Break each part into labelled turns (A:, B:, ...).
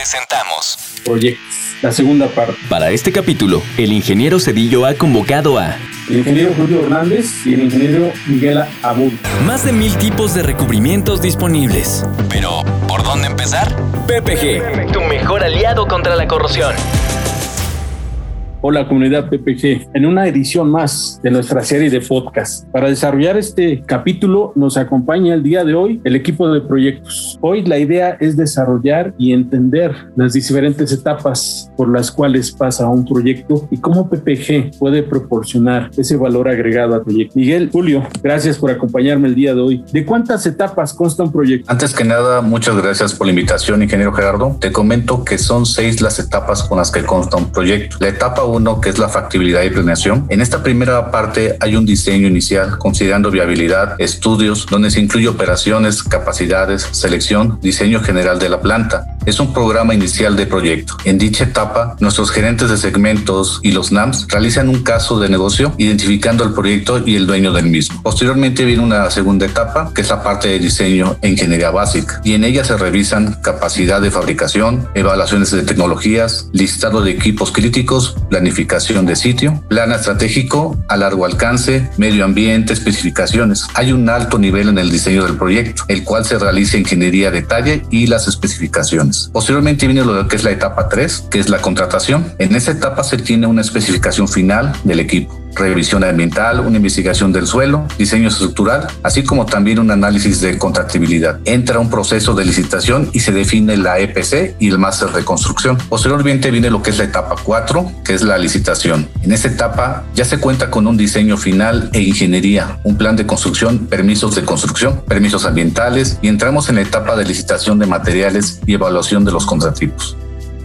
A: presentamos
B: Proyectos, la segunda parte.
A: Para este capítulo, el ingeniero Cedillo ha convocado a
B: El ingeniero Julio Hernández y el ingeniero Miguel Abud.
A: más de mil tipos de recubrimientos disponibles. Pero, ¿por dónde empezar? PPG, tu mejor aliado contra la corrosión.
B: Hola comunidad PPG, en una edición más de nuestra serie de podcast. Para desarrollar este capítulo nos acompaña el día de hoy el equipo de proyectos. Hoy la idea es desarrollar y entender las diferentes etapas por las cuales pasa un proyecto y cómo PPG puede proporcionar ese valor agregado al proyecto. Miguel, Julio, gracias por acompañarme el día de hoy. ¿De cuántas etapas consta un proyecto?
C: Antes que nada, muchas gracias por la invitación, ingeniero Gerardo. Te comento que son seis las etapas con las que consta un proyecto. La etapa uno, que es la factibilidad y planeación. En esta primera parte hay un diseño inicial considerando viabilidad, estudios, donde se incluye operaciones, capacidades, selección, diseño general de la planta. Es un programa inicial de proyecto. En dicha etapa, nuestros gerentes de segmentos y los NAMS realizan un caso de negocio identificando el proyecto y el dueño del mismo. Posteriormente viene una segunda etapa, que es la parte de diseño e ingeniería básica, y en ella se revisan capacidad de fabricación, evaluaciones de tecnologías, listado de equipos críticos, planificación de sitio, plan estratégico a largo alcance, medio ambiente, especificaciones. Hay un alto nivel en el diseño del proyecto, el cual se realiza ingeniería a detalle y las especificaciones. Posteriormente viene lo que es la etapa 3, que es la contratación. En esa etapa se tiene una especificación final del equipo revisión ambiental, una investigación del suelo, diseño estructural, así como también un análisis de contractibilidad. Entra un proceso de licitación y se define la EPC y el máster de construcción. Posteriormente viene lo que es la etapa 4, que es la licitación. En esta etapa ya se cuenta con un diseño final e ingeniería, un plan de construcción, permisos de construcción, permisos ambientales y entramos en la etapa de licitación de materiales y evaluación de los contratipos.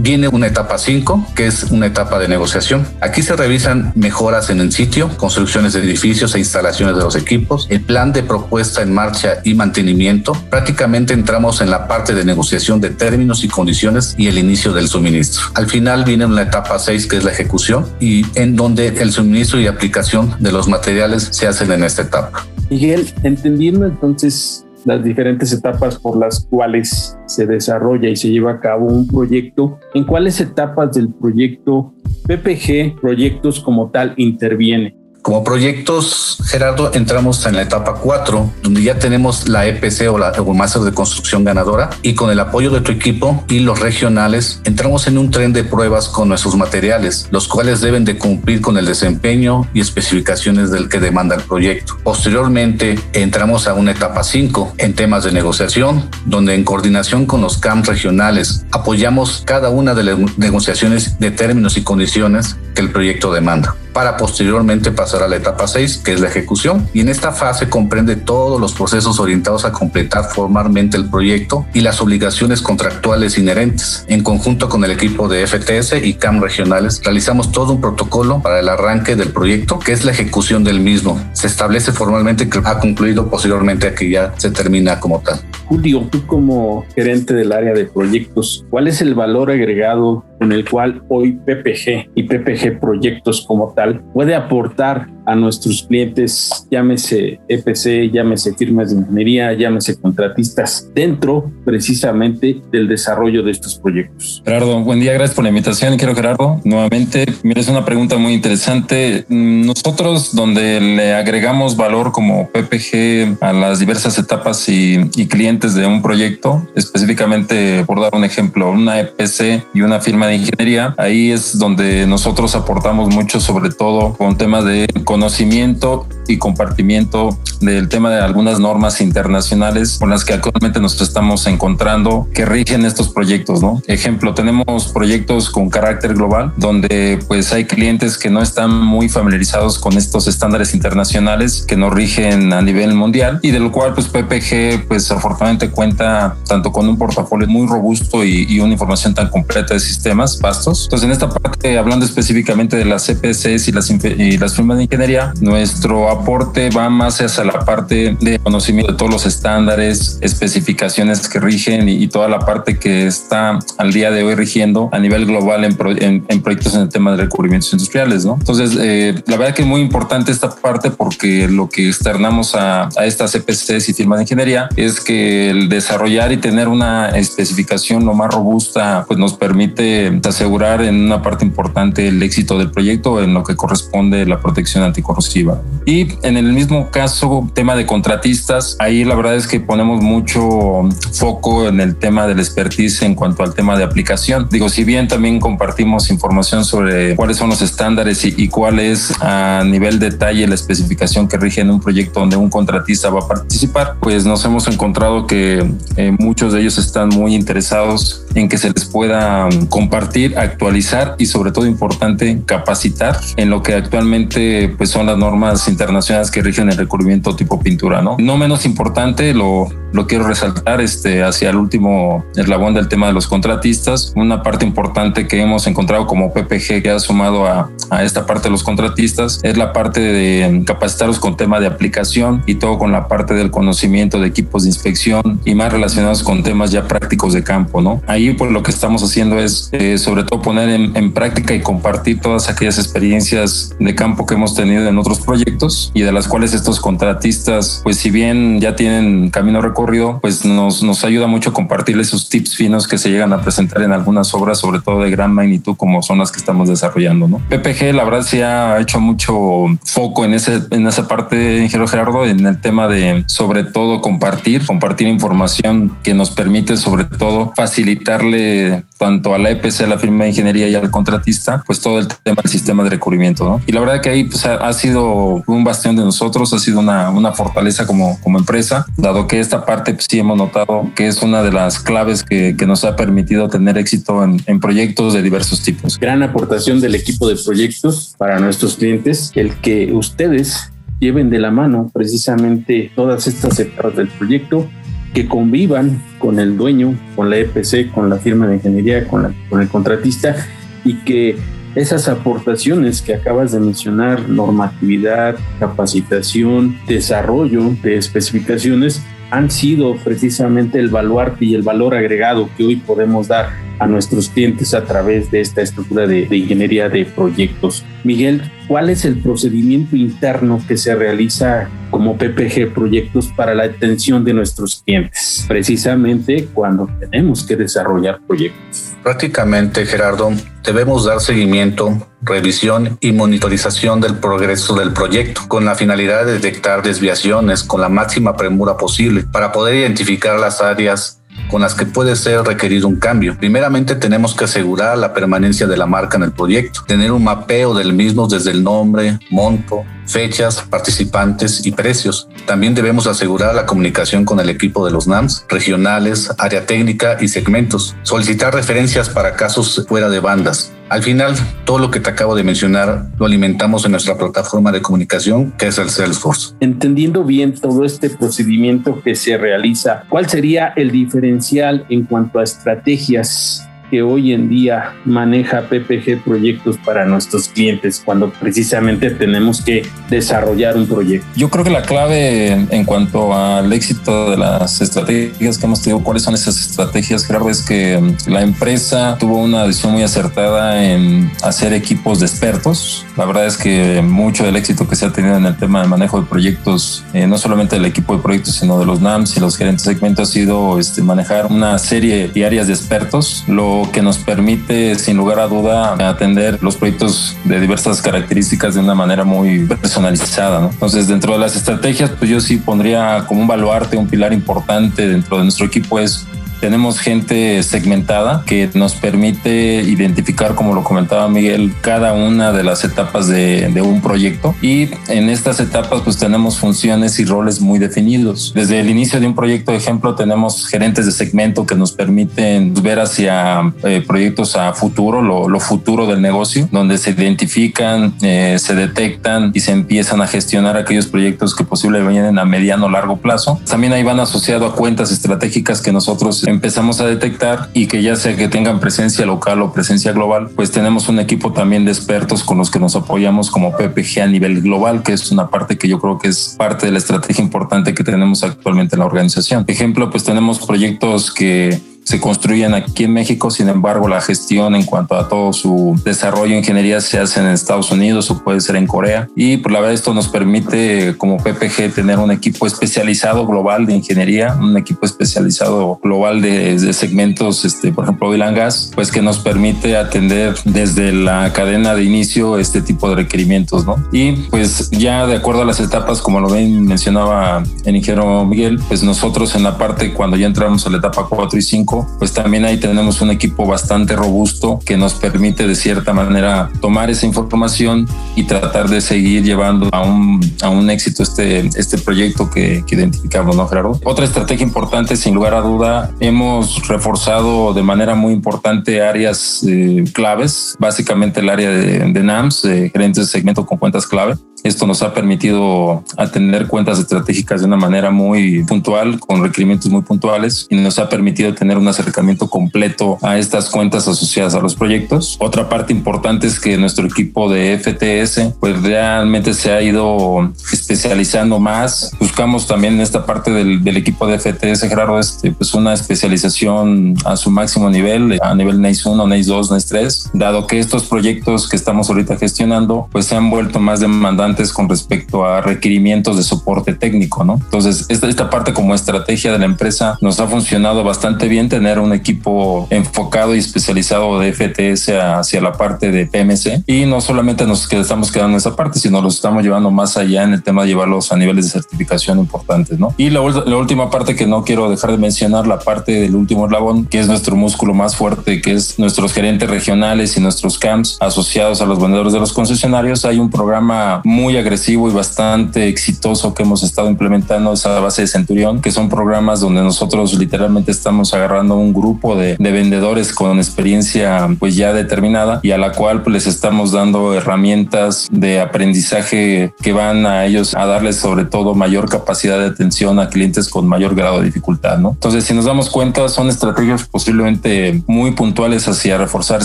C: Viene una etapa 5, que es una etapa de negociación. Aquí se revisan mejoras en el sitio, construcciones de edificios e instalaciones de los equipos, el plan de propuesta en marcha y mantenimiento. Prácticamente entramos en la parte de negociación de términos y condiciones y el inicio del suministro. Al final viene una etapa 6, que es la ejecución, y en donde el suministro y aplicación de los materiales se hacen en esta etapa.
B: Miguel, entendiendo entonces las diferentes etapas por las cuales se desarrolla y se lleva a cabo un proyecto, ¿en cuáles etapas del proyecto PPG, proyectos como tal, interviene?
C: Como proyectos, Gerardo, entramos en la etapa 4, donde ya tenemos la EPC o la o máster de construcción ganadora y con el apoyo de tu equipo y los regionales, entramos en un tren de pruebas con nuestros materiales, los cuales deben de cumplir con el desempeño y especificaciones del que demanda el proyecto. Posteriormente, entramos a una etapa 5 en temas de negociación, donde en coordinación con los CAMs regionales apoyamos cada una de las negociaciones de términos y condiciones que el proyecto demanda para posteriormente pasar a la etapa 6, que es la ejecución. Y en esta fase comprende todos los procesos orientados a completar formalmente el proyecto y las obligaciones contractuales inherentes. En conjunto con el equipo de FTS y CAM regionales, realizamos todo un protocolo para el arranque del proyecto, que es la ejecución del mismo. Se establece formalmente que ha concluido posteriormente a que ya se termina como tal.
B: Julio, tú como gerente del área de proyectos, ¿cuál es el valor agregado con el cual hoy PPG y PPG Proyectos como tal puede aportar a nuestros clientes, llámese EPC, llámese firmas de ingeniería, llámese contratistas, dentro precisamente del desarrollo de estos proyectos.
D: Gerardo, buen día, gracias por la invitación. Quiero, Gerardo, nuevamente, mira, es una pregunta muy interesante. Nosotros, donde le agregamos valor como PPG a las diversas etapas y, y clientes de un proyecto, específicamente, por dar un ejemplo, una EPC y una firma ingeniería, ahí es donde nosotros aportamos mucho, sobre todo con temas de conocimiento y compartimiento del tema de algunas normas internacionales con las que actualmente nos estamos encontrando que rigen estos proyectos, ¿no? Ejemplo, tenemos proyectos con carácter global donde pues hay clientes que no están muy familiarizados con estos estándares internacionales que nos rigen a nivel mundial y de lo cual pues PPG pues afortunadamente cuenta tanto con un portafolio muy robusto y, y una información tan completa de sistemas vastos. Entonces en esta parte hablando específicamente de las CPCs y las, y las firmas de ingeniería, nuestro aporte va más hacia la parte de conocimiento de todos los estándares, especificaciones que rigen y, toda la parte que está al día de hoy rigiendo a nivel global en, en, proyectos en el tema de recubrimientos industriales. ¿no? Entonces, eh, la verdad que es muy importante esta parte porque lo que externamos a, a estas CPCs y firmas de ingeniería es que el desarrollar y tener una especificación lo más robusta pues nos permite asegurar en una parte importante el éxito del proyecto en lo que corresponde la protección anticorrosiva. Y en el mismo caso, tema de contratistas, ahí la verdad es que ponemos mucho foco en el tema del expertise en cuanto al tema de aplicación. Digo, si bien también compartimos información sobre cuáles son los estándares y, cuál es a nivel detalle la especificación que rige en un proyecto donde un contratista va a participar, pues nos hemos encontrado que eh, muchos de ellos están muy interesados en que se les pueda compartir, actualizar y sobre todo importante capacitar en lo que actualmente pues son las normas internacionales que rigen el recubrimiento tipo pintura, ¿no? No menos importante, lo, lo quiero resaltar este, hacia el último eslabón del tema de los contratistas. Una parte importante que hemos encontrado como PPG que ha sumado a, a esta parte de los contratistas es la parte de capacitarlos con tema de aplicación y todo con la parte del conocimiento de equipos de inspección y más relacionados con temas ya prácticos de campo, ¿no? Ahí pues lo que estamos haciendo es eh, sobre todo poner en, en práctica y compartir todas aquellas experiencias de campo que hemos tenido en otros proyectos y de las cuales estos contratistas, pues si bien ya tienen camino recorrido, pues nos, nos ayuda mucho compartir esos tips finos que se llegan a presentar en algunas obras, sobre todo de gran magnitud como son las que estamos desarrollando. ¿no? PPG, la verdad, se ha hecho mucho foco en, ese, en esa parte, ingeniero Gerardo, en el tema de sobre todo compartir, compartir información que nos permite sobre todo facilitarle tanto a la EPC, a la firma de ingeniería y al contratista, pues todo el tema del sistema de recubrimiento. ¿no? Y la verdad que ahí pues, ha, sido un bastión de nosotros, ha sido una, una fortaleza como, como empresa, dado que esta parte pues, sí hemos notado que es una de las claves que, que nos ha permitido tener éxito en, en, proyectos de diversos tipos.
B: Gran aportación del equipo de proyectos para nuestros clientes, el que ustedes lleven de la mano precisamente todas estas etapas del proyecto que convivan con el dueño, con la EPC, con la firma de ingeniería, con, con el contratista y que esas aportaciones que acabas de mencionar, normatividad, capacitación, desarrollo de especificaciones, han sido precisamente el baluarte y el valor agregado que hoy podemos dar a nuestros clientes a través de esta estructura de, ingeniería de proyectos. Miguel, ¿cuál es el procedimiento interno que se realiza como PPG Proyectos para la atención de nuestros clientes? Precisamente cuando tenemos que desarrollar proyectos.
C: Prácticamente, Gerardo, debemos dar seguimiento, revisión y monitorización del progreso del proyecto con la finalidad de detectar desviaciones con la máxima premura posible para poder identificar las áreas con las que puede ser requerido un cambio. Primeramente tenemos que asegurar la permanencia de la marca en el proyecto, tener un mapeo del mismo desde el nombre, monto, fechas, participantes y precios. También debemos asegurar la comunicación con el equipo de los NAMS, regionales, área técnica y segmentos. Solicitar referencias para casos fuera de bandas. Al final, todo lo que te acabo de mencionar lo alimentamos en nuestra plataforma de comunicación, que es el Salesforce.
B: Entendiendo bien todo este procedimiento que se realiza, ¿cuál sería el diferencial en cuanto a estrategias que hoy en día maneja PPG proyectos para nuestros clientes cuando precisamente tenemos que desarrollar un proyecto?
D: Yo creo que la clave en cuanto al éxito de las estrategias que hemos tenido, cuáles son esas estrategias, Gerardo, es que mm, la empresa tuvo una decisión muy acertada en hacer equipos de expertos. La verdad es que mucho del éxito que se ha tenido en el tema de manejo de proyectos, eh, no solamente del equipo de proyectos, sino de los NAMS y los gerentes de segmento, ha sido este, manejar una serie de áreas de expertos. Que nos permite, sin lugar a duda, atender los proyectos de diversas características de una manera muy personalizada. Entonces, dentro de las estrategias, pues yo sí pondría como un baluarte, un pilar importante dentro de nuestro equipo es tenemos gente segmentada que nos permite identificar, como lo comentaba Miguel, cada una de las etapas de, de un proyecto y en estas etapas pues tenemos funciones y roles muy definidos. Desde el inicio de un proyecto, ejemplo, tenemos gerentes de segmento que nos permiten ver hacia eh, proyectos a futuro, lo, lo, futuro del negocio, donde se identifican, eh, se detectan y se empiezan a gestionar aquellos proyectos que posiblemente vienen a mediano o largo plazo. También ahí van asociados a cuentas estratégicas que nosotros empezamos a detectar y que ya sea que tengan presencia local o presencia global, pues tenemos un equipo también de expertos con los que nos apoyamos como PPG a nivel global, que es una parte que yo creo que es parte de la estrategia importante que tenemos actualmente en la organización. Ejemplo, pues tenemos proyectos que se construyen aquí en México, sin embargo la gestión en cuanto a todo su desarrollo de ingeniería se hace en Estados Unidos o puede ser en Corea y por la verdad esto nos permite como PPG tener un equipo especializado global de ingeniería, un equipo especializado global de, de segmentos, este, por ejemplo, oil and gas, pues que nos permite atender desde la cadena de inicio este tipo de requerimientos, ¿no? Y pues ya de acuerdo a las etapas, como lo ven, mencionaba el ingeniero Miguel, pues nosotros en la parte cuando ya entramos a la etapa 4 y 5 pues también ahí tenemos un equipo bastante robusto que nos permite de cierta manera tomar esa información y tratar de seguir llevando a un, a un éxito este, este proyecto que, que identificamos, ¿no, Gerardo? Otra estrategia importante, sin lugar a duda, hemos reforzado de manera muy importante áreas eh, claves, básicamente el área de, de NAMS, de gerentes de segmento con cuentas clave. Esto nos ha permitido atender cuentas estratégicas de una manera muy puntual, con requerimientos muy puntuales, y nos ha permitido tener acercamiento completo a estas cuentas asociadas a los proyectos. Otra parte importante es que nuestro equipo de FTS pues realmente se ha ido especializando más. Buscamos también en esta parte del, del equipo de FTS, Gerardo, este, pues una especialización a su máximo nivel, a nivel NACE 1, NACE 2, NACE 3, dado que estos proyectos que estamos ahorita gestionando pues se han vuelto más demandantes con respecto a requerimientos de soporte técnico, ¿no? Entonces, esta, esta parte como estrategia de la empresa nos ha funcionado bastante bien tener un equipo enfocado y especializado de FTS hacia la parte de PMC y no solamente nos estamos quedando en esa parte, sino los estamos llevando más allá en el tema de llevarlos a niveles de certificación importantes, ¿no? Y la, la última parte que no quiero dejar de mencionar, la parte del último eslabón, que es nuestro músculo más fuerte, que es nuestros gerentes regionales y nuestros camps asociados a los vendedores de los concesionarios. Hay un programa muy agresivo y bastante exitoso que hemos estado implementando esa base de Centurión, que son programas donde nosotros literalmente estamos agarrando un grupo de, de vendedores con experiencia pues ya determinada y a la cual pues, les estamos dando herramientas de aprendizaje que van a ellos a darles sobre todo mayor capacidad de atención a clientes con mayor grado de dificultad, ¿no? Entonces, si nos damos cuenta, son estrategias posiblemente muy puntuales hacia reforzar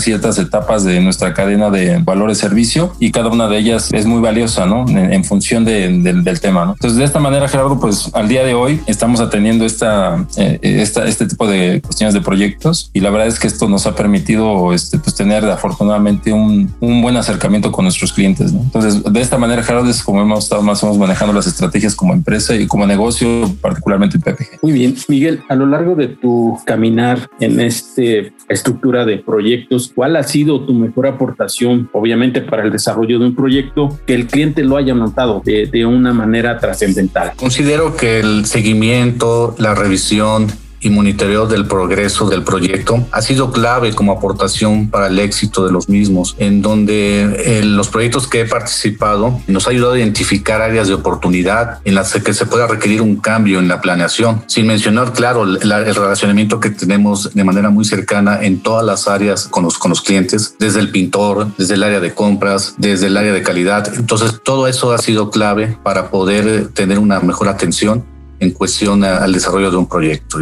D: ciertas etapas de nuestra cadena de valores servicio y cada una de ellas es muy valiosa, ¿no? En, en función de, de, del tema, ¿no? Entonces, de esta manera, Gerardo, pues al día de hoy estamos atendiendo esta, eh, esta, este tipo de cuestiones de proyectos y la verdad es que esto nos ha permitido este, pues, tener afortunadamente un, un buen acercamiento con nuestros clientes. ¿no? Entonces, de esta manera, Gerardo, es como hemos estado más o menos manejando las estrategias como empresa y como negocio, particularmente en PPG.
B: Muy bien, Miguel, a lo largo de tu caminar en esta estructura de proyectos, ¿cuál ha sido tu mejor aportación, obviamente, para el desarrollo de un proyecto que el cliente lo haya notado de, de una manera trascendental?
C: Considero que el seguimiento, la revisión, y monitoreo del progreso del proyecto ha sido clave como aportación para el éxito de los mismos, en donde en eh, los proyectos que he participado nos ha ayudado a identificar áreas de oportunidad en las que se pueda requerir un cambio en la planeación, sin mencionar, claro, el, el relacionamiento que tenemos de manera muy cercana en todas las áreas con los, con los clientes, desde el pintor, desde el área de compras, desde el área de calidad. Entonces, todo eso ha sido clave para poder tener una mejor atención en cuestión al desarrollo de un proyecto.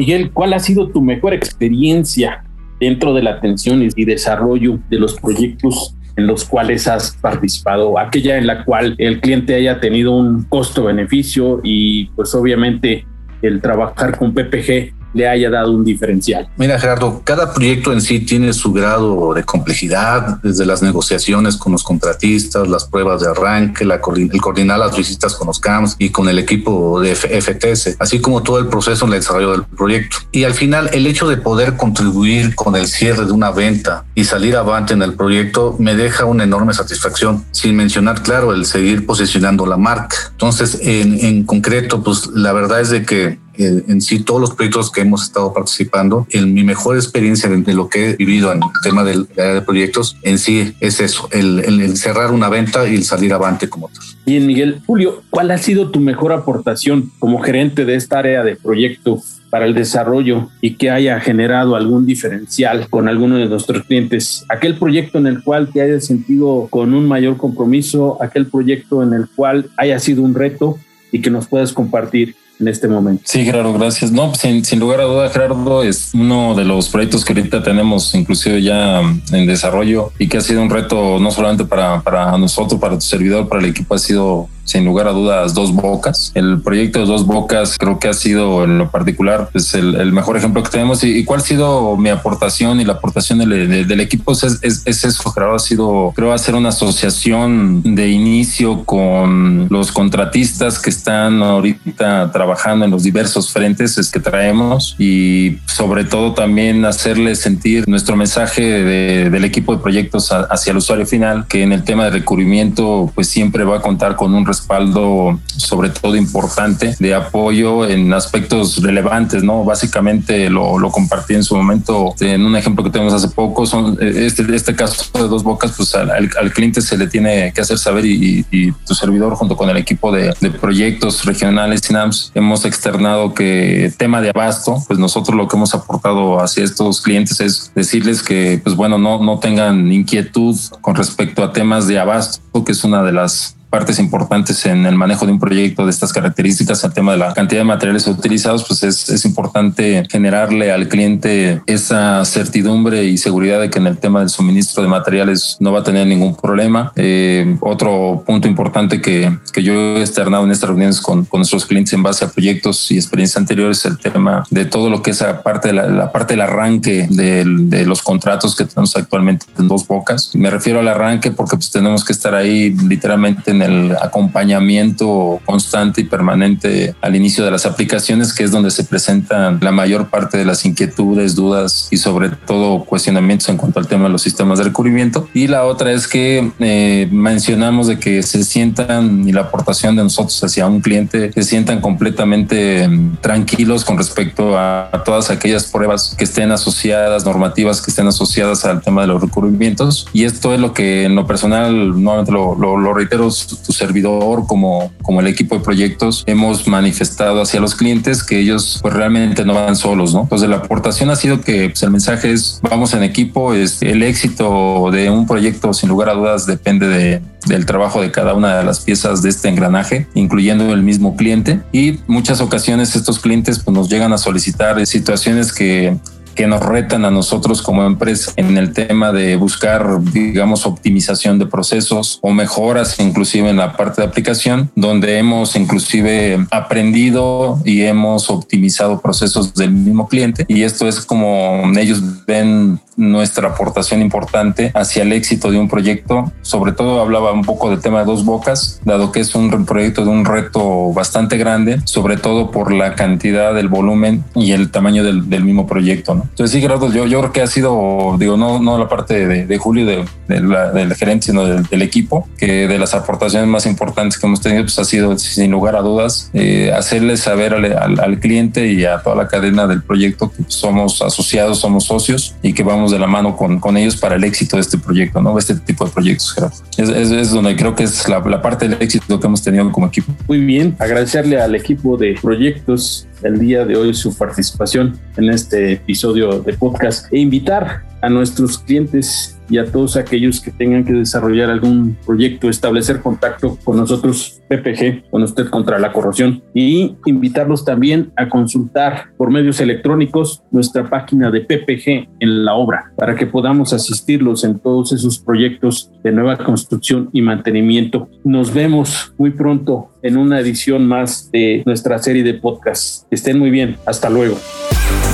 B: Miguel, ¿cuál ha sido tu mejor experiencia dentro de la atención y desarrollo de los proyectos en los cuales has participado? Aquella en la cual el cliente haya tenido un costo-beneficio y pues obviamente el trabajar con PPG le haya dado un diferencial.
C: Mira, Gerardo, cada proyecto en sí tiene su grado de complejidad, desde las negociaciones con los contratistas, las pruebas de arranque, la, el coordinar las visitas con los CAMS y con el equipo de FTS, así como todo el proceso en el desarrollo del proyecto. Y al final, el hecho de poder contribuir con el cierre de una venta y salir avante en el proyecto me deja una enorme satisfacción, sin mencionar, claro, el seguir posicionando la marca. Entonces, en, en concreto, pues la verdad es de que en sí todos los proyectos que hemos estado participando. En mi mejor experiencia de, lo que he vivido en el tema del de proyectos, en sí es eso, el, cerrar una venta y el salir avante como tal.
B: Bien, Miguel. Julio, ¿cuál ha sido tu mejor aportación como gerente de esta área de proyecto para el desarrollo y que haya generado algún diferencial con alguno de nuestros clientes? Aquel proyecto en el cual te hayas sentido con un mayor compromiso, aquel proyecto en el cual haya sido un reto y que nos puedas compartir en este momento.
D: Sí, Gerardo, gracias. No, sin, sin, lugar a duda, Gerardo es uno de los proyectos que ahorita tenemos inclusive ya en desarrollo y que ha sido un reto no solamente para, para nosotros, para tu servidor, para el equipo, ha sido sin lugar a dudas Dos Bocas. El proyecto de Dos Bocas creo que ha sido en lo particular pues el, mejor ejemplo que tenemos y, cuál ha sido mi aportación y la aportación del, equipo es, es, eso, creo, ha sido, creo, hacer una asociación de inicio con los contratistas que están ahorita trabajando en los diversos frentes es que traemos y sobre todo también hacerle sentir nuestro mensaje del equipo de proyectos hacia el usuario final, que en el tema de recubrimiento pues siempre va a contar con un respaldo sobre todo importante de apoyo en aspectos relevantes, ¿no? Básicamente lo, compartí en su momento en un ejemplo que tenemos hace poco, son este, este caso de dos bocas, pues al, cliente se le tiene que hacer saber y, y, tu servidor junto con el equipo de, de proyectos regionales SINAMS hemos externado que tema de abasto, pues nosotros lo que hemos aportado hacia estos clientes es decirles que, pues bueno, no, no tengan inquietud con respecto a temas de abasto, que es una de las partes importantes en el manejo de un proyecto de estas características, el tema de la cantidad de materiales utilizados, pues es, es importante generarle al cliente esa certidumbre y seguridad de que en el tema del suministro de materiales no va a tener ningún problema. Eh, otro punto importante que, que yo he externado en estas reuniones con, con, nuestros clientes en base a proyectos y experiencias anteriores, el tema de todo lo que es la parte, de la, la parte del arranque de, de los contratos que tenemos actualmente en dos bocas. Me refiero al arranque porque pues tenemos que estar ahí literalmente en el acompañamiento constante y permanente al inicio de las aplicaciones, que es donde se presentan la mayor parte de las inquietudes, dudas y sobre todo cuestionamientos en cuanto al tema de los sistemas de recubrimiento. Y la otra es que eh, mencionamos de que se sientan y la aportación de nosotros hacia un cliente se sientan completamente mm, tranquilos con respecto a, todas aquellas pruebas que estén asociadas, normativas que estén asociadas al tema de los recubrimientos. Y esto es lo que en lo personal, nuevamente lo, lo, lo reitero, tu servidor como, como el equipo de proyectos hemos manifestado hacia los clientes que ellos pues realmente no van solos, ¿no? Entonces la aportación ha sido que pues, el mensaje es vamos en equipo, es el éxito de un proyecto sin lugar a dudas depende de, del trabajo de cada una de las piezas de este engranaje, incluyendo el mismo cliente y muchas ocasiones estos clientes pues nos llegan a solicitar situaciones que que nos retan a nosotros como empresa en el tema de buscar, digamos, optimización de procesos o mejoras inclusive en la parte de aplicación, donde hemos inclusive aprendido y hemos optimizado procesos del mismo cliente. Y esto es como ellos ven nuestra aportación importante hacia el éxito de un proyecto. Sobre todo hablaba un poco del tema de dos bocas, dado que es un proyecto de un reto bastante grande, sobre todo por la cantidad del volumen y el tamaño del, mismo proyecto. ¿no? Entonces sí, Gerardo, yo, yo creo que ha sido, digo, no, no la parte de, Julio, de, de la, del gerente, sino del, equipo, que de las aportaciones más importantes que hemos tenido, pues ha sido, sin lugar a dudas, eh, hacerle saber al, al, cliente y a toda la cadena del proyecto que somos asociados, somos socios y que vamos de la mano con, con ellos para el éxito de este proyecto, ¿no? Este tipo de proyectos, Gerardo. Es, es, donde creo que es la, la parte del éxito que hemos tenido como equipo.
B: Muy bien, agradecerle al equipo de proyectos el día de hoy su participación en este episodio de podcast e invitar a nuestros clientes y a todos aquellos que tengan que desarrollar algún proyecto, establecer contacto con nosotros, PPG, con usted contra la corrosión, y invitarlos también a consultar por medios electrónicos nuestra página de PPG en la obra, para que podamos asistirlos en todos esos proyectos de nueva construcción y mantenimiento. Nos vemos muy pronto en una edición más de nuestra serie de podcasts. Estén muy bien. Hasta luego.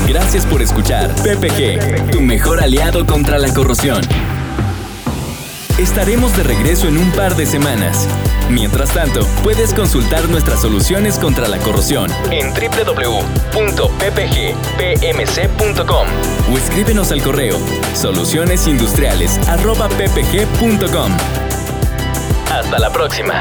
A: Gracias por escuchar PPG, tu mejor aliado contra la corrosión. Estaremos de regreso en un par de semanas. Mientras tanto, puedes consultar nuestras soluciones contra la corrosión en www.ppgpmc.com o escríbenos al correo solucionesindustriales.ppg.com. Hasta la próxima.